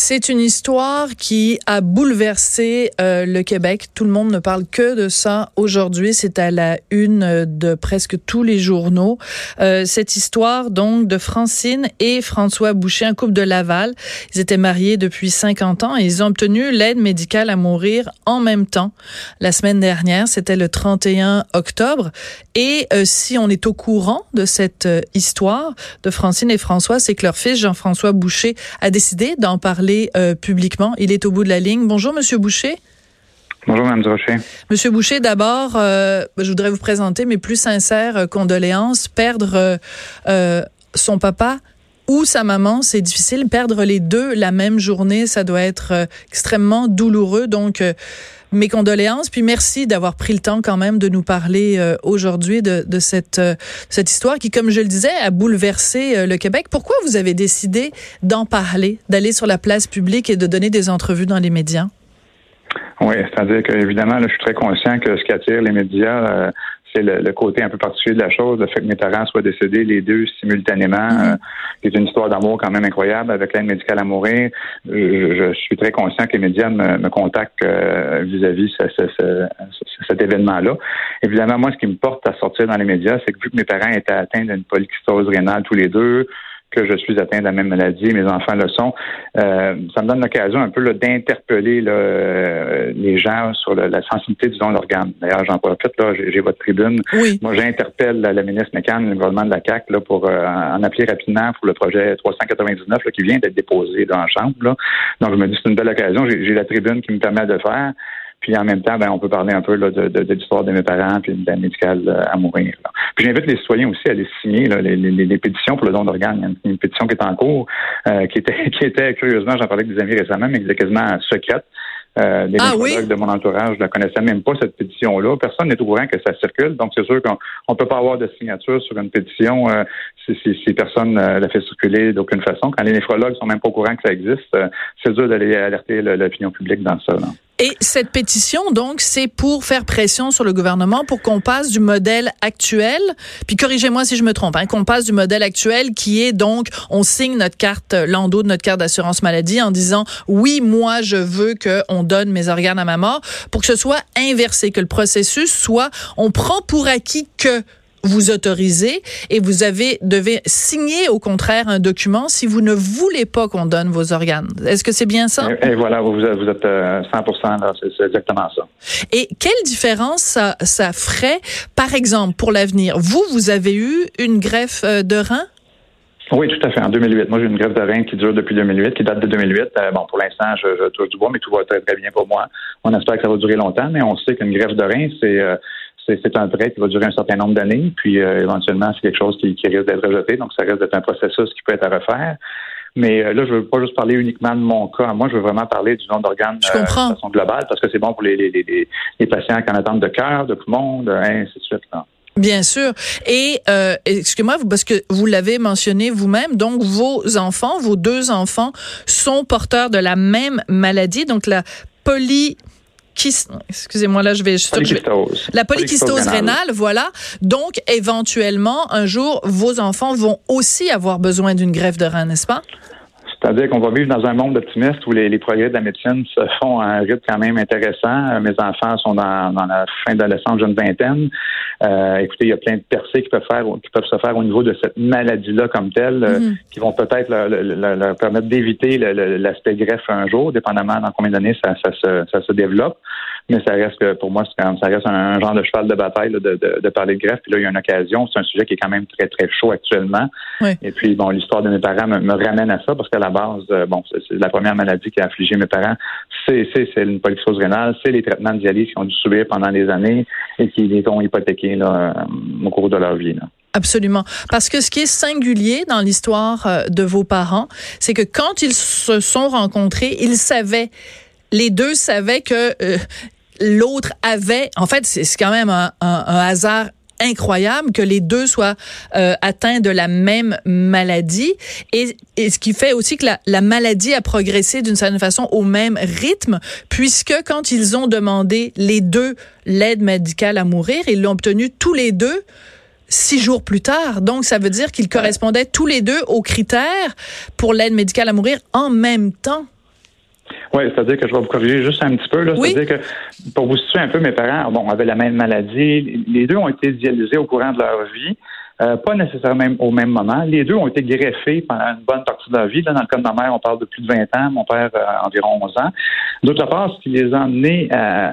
C'est une histoire qui a bouleversé euh, le Québec. Tout le monde ne parle que de ça aujourd'hui. C'est à la une de presque tous les journaux. Euh, cette histoire donc de Francine et François Boucher, un couple de Laval. Ils étaient mariés depuis 50 ans et ils ont obtenu l'aide médicale à mourir en même temps. La semaine dernière, c'était le 31 octobre. Et euh, si on est au courant de cette euh, histoire de Francine et François, c'est que leur fils Jean-François Boucher a décidé d'en parler euh, publiquement. Il est au bout de la ligne. Bonjour, Monsieur Boucher. Bonjour, Mme Rocher. Monsieur Boucher, d'abord, euh, je voudrais vous présenter mes plus sincères euh, condoléances. Perdre son papa ou sa maman, c'est difficile. Perdre les deux la même journée, ça doit être extrêmement douloureux. Donc, mes condoléances. Puis merci d'avoir pris le temps quand même de nous parler euh, aujourd'hui de, cette, euh, cette histoire qui, comme je le disais, a bouleversé euh, le Québec. Pourquoi vous avez décidé d'en parler, d'aller sur la place publique et de donner des entrevues dans les médias? Oui, c'est-à-dire que évidemment, je suis très conscient que ce qui attire les médias, c'est le, côté un peu particulier de la chose, le fait que mes parents soient décédés les deux simultanément, mm-hmm. C'est une histoire d'amour quand même incroyable avec l'aide médicale à mourir. Je, suis très conscient que les médias me, contactent euh, vis-à-vis de cet événement-là. Évidemment, moi, ce qui me porte à sortir dans les médias, c'est que vu que mes parents étaient atteints d'une polycystose rénale tous les deux, que je suis atteint de la même maladie, mes enfants le sont. Euh, ça me donne l'occasion un peu d'interpeller euh, les gens sur la sensibilité du don d'organes. D'ailleurs, j'en profite, là, j'ai votre tribune. Oui. Moi, j'interpelle la, ministre McCann, le gouvernement de la CAC, là, pour euh, en appeler rapidement pour le projet 399 là, qui vient d'être déposé dans la Chambre. Là. Donc, je me dis c'est une belle occasion. J'ai la tribune qui me permet de faire. Puis en même temps, ben, on peut parler un peu là, de, de, de l'histoire de mes parents puis de la médicale euh, à mourir. Puis j'invite les citoyens aussi à aller signer là, les, les, les, pétitions pour le don d'organes. Il y a une, pétition qui est en cours, euh, qui était qui était curieusement, j'en parlais avec des amis récemment, mais qui était quasiment secrète. Euh, des ah, de mon entourage ne connaissaient même pas cette pétition-là. Personne n'est au courant que ça circule. Donc, c'est sûr qu'on ne peut pas avoir de signature sur une pétition euh, si, si, si, personne euh, la fait circuler d'aucune façon. Quand les néphrologues sont même pas au courant que ça existe, euh, c'est dur d'aller alerter l'opinion publique dans ça. Là. Et cette pétition, donc, c'est pour faire pression sur le gouvernement pour qu'on passe du modèle actuel, puis corrigez-moi si je me trompe, hein, qu'on passe du modèle actuel qui est donc, on signe notre carte landau de notre carte d'assurance maladie en disant, oui, moi, je veux qu'on donne mes organes à ma mort, pour que ce soit inversé, que le processus soit, on prend pour acquis que vous autorisez et vous avez devez signer au contraire un document si vous ne voulez pas qu'on donne vos organes. Est-ce que c'est bien ça? Et, voilà, vous, vous êtes 100 euh, c'est exactement ça. Et quelle différence ça, ça ferait par exemple pour l'avenir? Vous vous avez eu une greffe euh, de rein? Oui, tout à fait. En 2008. Moi, j'ai une greffe de rein qui dure depuis 2008, qui date de 2008. Euh, bon, pour l'instant, je, je touche du bois, mais tout va très, très bien pour moi. On espère que ça va durer longtemps, mais on sait qu'une greffe de rein, c'est c'est un prêt qui va durer un certain nombre d'années, puis euh, éventuellement, c'est quelque chose qui, risque d'être rejeté, donc ça risque d'être un processus qui peut être à refaire. Mais euh, là, je veux pas juste parler uniquement de mon cas. Moi, je veux vraiment parler du nombre d'organes euh, de façon globale, parce que c'est bon pour les, les, les, les, patients qui en attendent de cœur, de poumon, de ainsi de suite. Bien sûr. Et excusez-moi, parce que vous l'avez mentionné vous-même, donc vos enfants, vos deux enfants, sont porteurs de la même maladie, donc la poly excusez-moi là, je vais la polykystose rénale, voilà. Donc éventuellement un jour vos enfants vont aussi avoir besoin d'une greffe de rein, n'est-ce pas? C'est-à-dire qu'on va vivre dans un monde optimiste où les, progrès de la médecine se font à un rythme quand même intéressant. Euh, mes enfants sont dans, la fin d'adolescence, jeune vingtaine. Euh, écoutez, il y a plein de percées qui peuvent faire, qui peuvent se faire au niveau de cette maladie-là comme telle, euh, mm-hmm. qui vont peut-être leur, permettre d'éviter l'aspect greffe un jour, dépendamment dans combien d'années ça, ça se développe mais ça reste que pour moi, ça reste un, genre de cheval de bataille de, de, de, parler de greffe. Puis là, il y a une occasion. C'est un sujet qui est quand même très, très chaud actuellement. Et puis, bon, l'histoire de mes parents me, ramène à ça parce qu'à la base, euh, bon, c'est la première maladie qui a affligé mes parents. C'est une polycystose rénale, c'est les traitements de dialyse qu'ils ont dû subir pendant des années et qui les ont hypothéqués là, euh, au cours de leur vie. Là. Absolument. Parce que ce qui est singulier dans l'histoire euh, de vos parents, c'est que quand ils se sont rencontrés, ils savaient, les deux savaient que euh, l'autre avait, en fait, c'est quand même un, hasard incroyable que les deux soient euh, atteints de la même maladie et, ce qui fait aussi que la, la maladie a progressé d'une certaine façon au même rythme puisque quand ils ont demandé les deux l'aide médicale à mourir, ils l'ont obtenu tous les deux six jours plus tard. Donc, ça veut dire qu'ils correspondaient tous les deux aux critères pour l'aide médicale à mourir en même temps. Oui, c'est-à-dire que je vais vous corriger juste un petit peu. C'est-à-dire que, pour vous situer un peu, mes parents bon, avaient la même maladie. Les deux ont été dialysés au courant de leur vie. Euh, pas nécessairement au même moment. Les deux ont été greffés pendant une bonne partie de leur vie. Là, dans le cas de ma mère, on parle de plus de 20 ans, mon père euh, environ 11 ans. D'autre part, ce qui les a emmenés euh,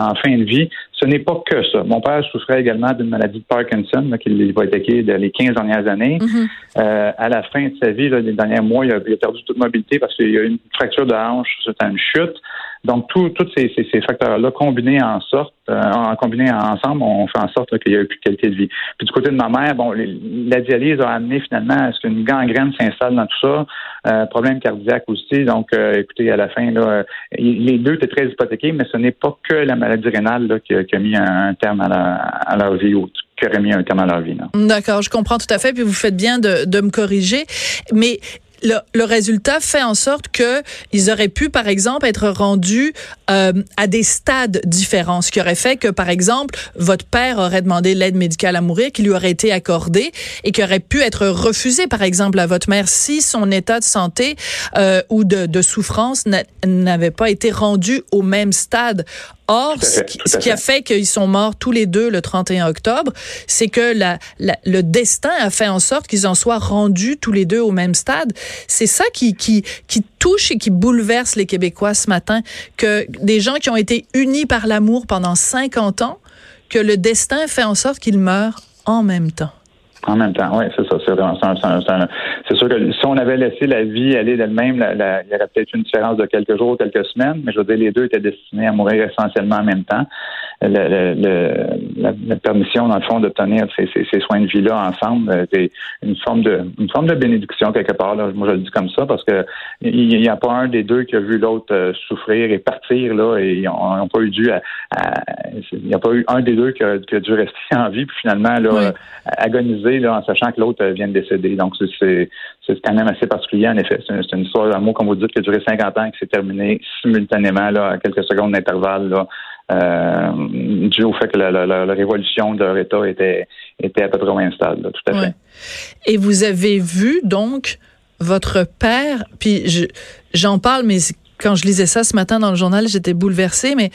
en fin de vie, ce n'est pas que ça. Mon père souffrait également d'une maladie de Parkinson là, qui va attaquer les 15 dernières années. Mm-hmm. à la fin de sa vie, les derniers mois, il a, perdu toute mobilité parce qu'il y a eu une fracture de hanche, c'était une chute. Donc, tous ces, ces, facteurs-là combinés en sorte, euh, en combinés ensemble, on fait en sorte qu'il y ait plus de qualité de vie. Puis du côté de ma mère, bon, la dialyse a amené finalement à ce qu'une gangrène s'installe dans tout ça, euh, problème cardiaque aussi. Donc, euh, écoutez, à la fin, là, les deux étaient très hypothéqués, mais ce n'est pas que la maladie rénale là, qui, a, mis un, terme à, leur vie ou qui aurait mis un terme à leur vie. D'accord, je comprends tout à fait, puis vous faites bien de, de me corriger. Mais le, résultat fait en sorte que ils auraient pu, par exemple, être rendus euh, à des stades différents, ce qui aurait fait que, par exemple, votre père aurait demandé l'aide médicale à mourir, qui lui aurait été accordée et qui aurait pu être refusée, par exemple, à votre mère si son état de santé euh, ou de, de souffrance n'avait pas été rendu au même stade. Or, ce, qui, a fait qu'ils sont morts tous les deux le 31 octobre, c'est que la, le destin a fait en sorte qu'ils en soient rendus tous les deux au même stade. C'est ça qui, qui, qui touche et qui bouleverse les Québécois ce matin, que des gens qui ont été unis par l'amour pendant 50 ans, que le destin fait en sorte qu'ils meurent en même temps. En même temps, oui, c'est ça. C'est sûr que si on avait laissé la vie aller d'elle-même, il y aurait peut-être une différence de quelques jours, quelques semaines, mais je veux dire, les deux étaient destinés à mourir essentiellement en même temps. Le, le, la, permission, dans le fond, d'obtenir ces, ces, soins de vie-là ensemble, euh, c'est une forme de une forme de bénédiction quelque part. Là. Moi, je le dis comme ça parce que il n'y a pas un des deux qui a vu l'autre euh, souffrir et partir là, et ils n'ont pas eu dû il n'y a pas eu un des deux qui a, qui a dû rester en vie, puis finalement là, agoniser en sachant que l'autre vient de décéder. Donc, c'est quand même assez particulier, en effet. C'est une, histoire d'amour, comme vous dites, qui a duré 50 ans et qui s'est terminée simultanément, à quelques secondes d'intervalle, euh, dû au fait que la, révolution de leur État était, était à peu près instable, tout à fait. Et vous avez vu, donc, votre père, puis j'en parle, mais quand je lisais ça ce matin dans le journal, j'étais bouleversée, mais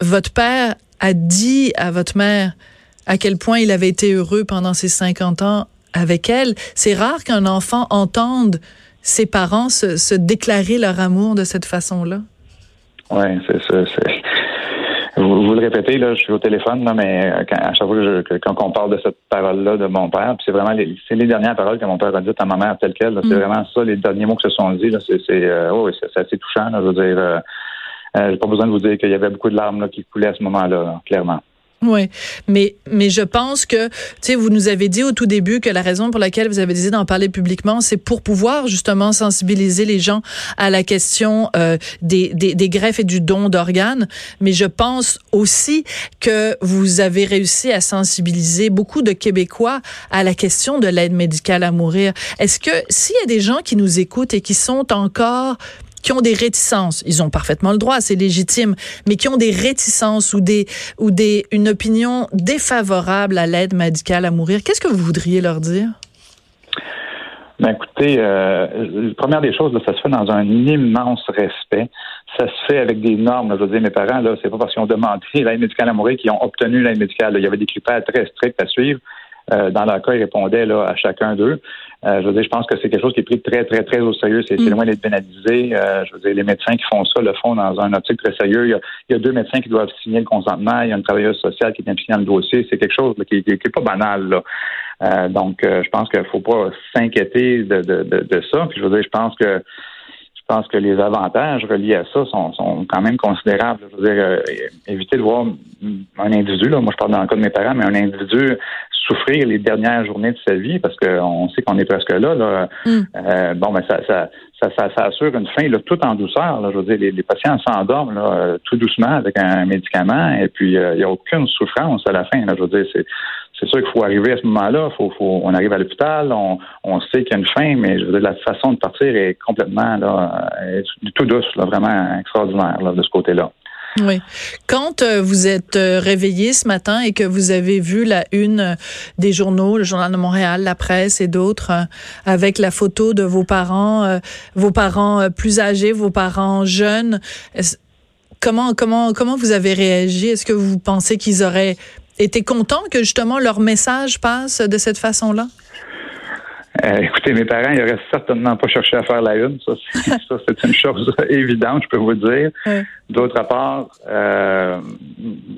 votre père a dit à votre mère, à quel point il avait été heureux pendant ses 50 ans avec elle. C'est rare qu'un enfant entende ses parents se, déclarer leur amour de cette façon-là. Oui, c'est ça. Vous, le répétez, là, je suis au téléphone, mais euh, à chaque fois que, quand on parle de cette parole-là de mon père, c'est vraiment les, c'est les dernières paroles que mon père a dites à ma mère telle quelle. C'est mm. vraiment ça, les derniers mots que se sont dit. c'est, euh, oh, c'est, assez touchant. je veux dire, euh, j'ai pas besoin de vous dire qu'il y avait beaucoup de larmes qui coulaient à ce moment-là, clairement. Oui, mais mais je pense que tu sais vous nous avez dit au tout début que la raison pour laquelle vous avez décidé d'en parler publiquement, c'est pour pouvoir justement sensibiliser les gens à la question euh, des, des, des greffes et du don d'organes. Mais je pense aussi que vous avez réussi à sensibiliser beaucoup de Québécois à la question de l'aide médicale à mourir. Est-ce que s'il y a des gens qui nous écoutent et qui sont encore qui ont des réticences, ils ont parfaitement le droit, c'est légitime, mais qui ont des réticences ou des ou des une opinion défavorable à l'aide médicale à mourir, qu'est-ce que vous voudriez leur dire? Ben écoutez, euh, première des choses, ça se fait dans un immense respect. Ça se fait avec des normes. je veux dire, mes parents, là, c'est pas parce qu'ils ont demandé l'aide médicale à mourir qu'ils ont obtenu l'aide médicale. Il y avait des critères très stricts à suivre. Euh, dans leur cas, ils répondaient là, à chacun d'eux. Euh, je veux dire, je pense que c'est quelque chose qui est pris très, très, très au sérieux. C'est mm. loin d'être pénalisé. Euh, je veux dire, les médecins qui font ça le font dans un optique très sérieux. Il y, a, deux médecins qui doivent signer le consentement. Il y a une travailleuse sociale qui est impliquée dans le dossier. C'est quelque chose qui n'est pas banal. Là. donc, je pense qu'il ne faut pas s'inquiéter de, de, de, ça. Puis, je veux dire, je pense que je pense que les avantages reliés à ça sont, sont quand même considérables. Je veux dire, éviter de voir un individu, là, moi je parle dans le cas de mes parents, mais un individu souffrir les dernières journées de sa vie, parce qu'on sait qu'on est presque là. là. Mm. bon, ben ça, ça, ça, ça, assure une fin là, tout en douceur. Là. Je veux dire, les, patients s'endorment là, tout doucement avec un médicament, et puis il n'y a aucune souffrance à la fin. Là. Je veux dire, c'est c'est sûr qu'il faut arriver à ce moment-là. Faut, faut, on arrive à l'hôpital, on, on sait qu'il y a une fin, mais je veux dire, la façon de partir est complètement là, tout douce, là, vraiment extraordinaire là, de ce côté-là. Oui. Quand euh, vous êtes euh, réveillé ce matin et que vous avez vu la une euh, des journaux, le Journal de Montréal, la presse et d'autres, avec la photo de vos parents, vos parents plus âgés, vos parents jeunes, comment comment comment vous avez réagi? Est-ce que vous pensez qu'ils auraient été contents que justement leur message passe de cette façon-là? Euh, écoutez, mes parents, ils n'auraient certainement pas cherché à faire la une. Ça, c'est une chose évidente, je peux vous dire. D'autre part, euh,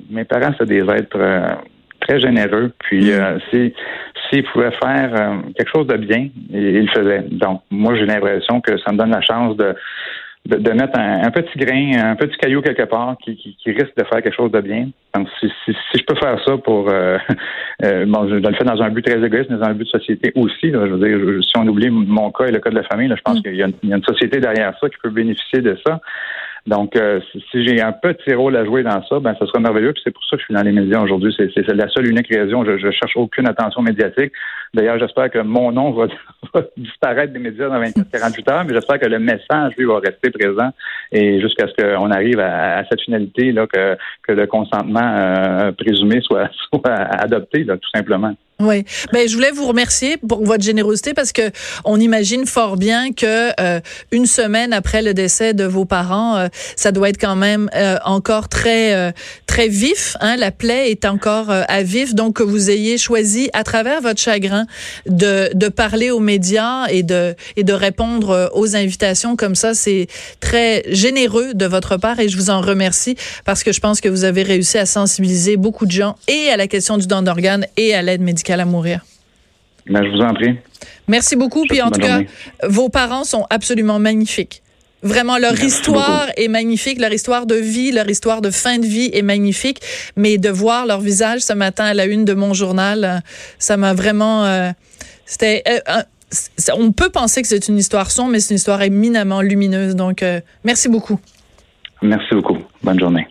mes parents, c'est des êtres euh, très généreux. Puis, mm. s'ils pouvaient faire quelque chose de bien, ils le faisaient. Donc, moi, j'ai l'impression que ça me donne la chance de de, mettre un, petit grain, un petit caillou quelque part qui, qui, risque de faire quelque chose de bien. Donc, si, si, je peux faire ça pour, euh, euh, bon, je, le fais dans un but très égoïste, mais dans un but de société aussi. Là, je veux dire, si on oublie mon cas et le cas de la famille, là, je pense mm. qu'il y, a une société derrière ça qui peut bénéficier de ça. Donc, euh, si, j'ai un petit rôle à jouer dans ça, ben, ce serait merveilleux. Puis c'est pour ça que je suis dans les médias aujourd'hui. C'est la seule unique raison. Je, je cherche aucune attention médiatique. D'ailleurs, j'espère que mon nom va, disparaître des médias dans 24-48 heures, mais j'espère que le message, lui, va rester présent et jusqu'à ce qu'on arrive à, cette finalité là que, que le consentement euh, présumé soit, soit adopté, là, tout simplement. Oui, ben je voulais vous remercier pour votre générosité parce que on imagine fort bien que euh, une semaine après le décès de vos parents, euh, ça doit être quand même euh, encore très très vif. Hein, la plaie est encore à vif, donc que vous ayez choisi à travers votre chagrin de de parler aux médias et de et de répondre aux invitations comme ça, c'est très généreux de votre part et je vous en remercie parce que je pense que vous avez réussi à sensibiliser beaucoup de gens et à la question du don d'organes et à l'aide médicale à mourir. Ben, je vous en prie. Merci beaucoup. Puis en tout cas, vos parents sont absolument magnifiques. Vraiment, leur histoire est magnifique, leur histoire de vie, leur histoire de fin de vie est magnifique. Mais de voir leur visage ce matin à la une de mon journal, ça m'a vraiment. Euh, c'était. Euh, on peut penser que c'est une histoire sombre, mais c'est une histoire éminemment lumineuse. Donc, merci beaucoup. Merci beaucoup. Bonne journée.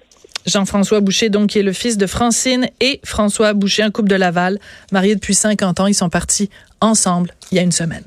Jean-François Boucher, donc, qui est le fils de Francine et François Boucher, un couple de Laval, mariés depuis 50 ans. Ils sont partis ensemble il y a une semaine.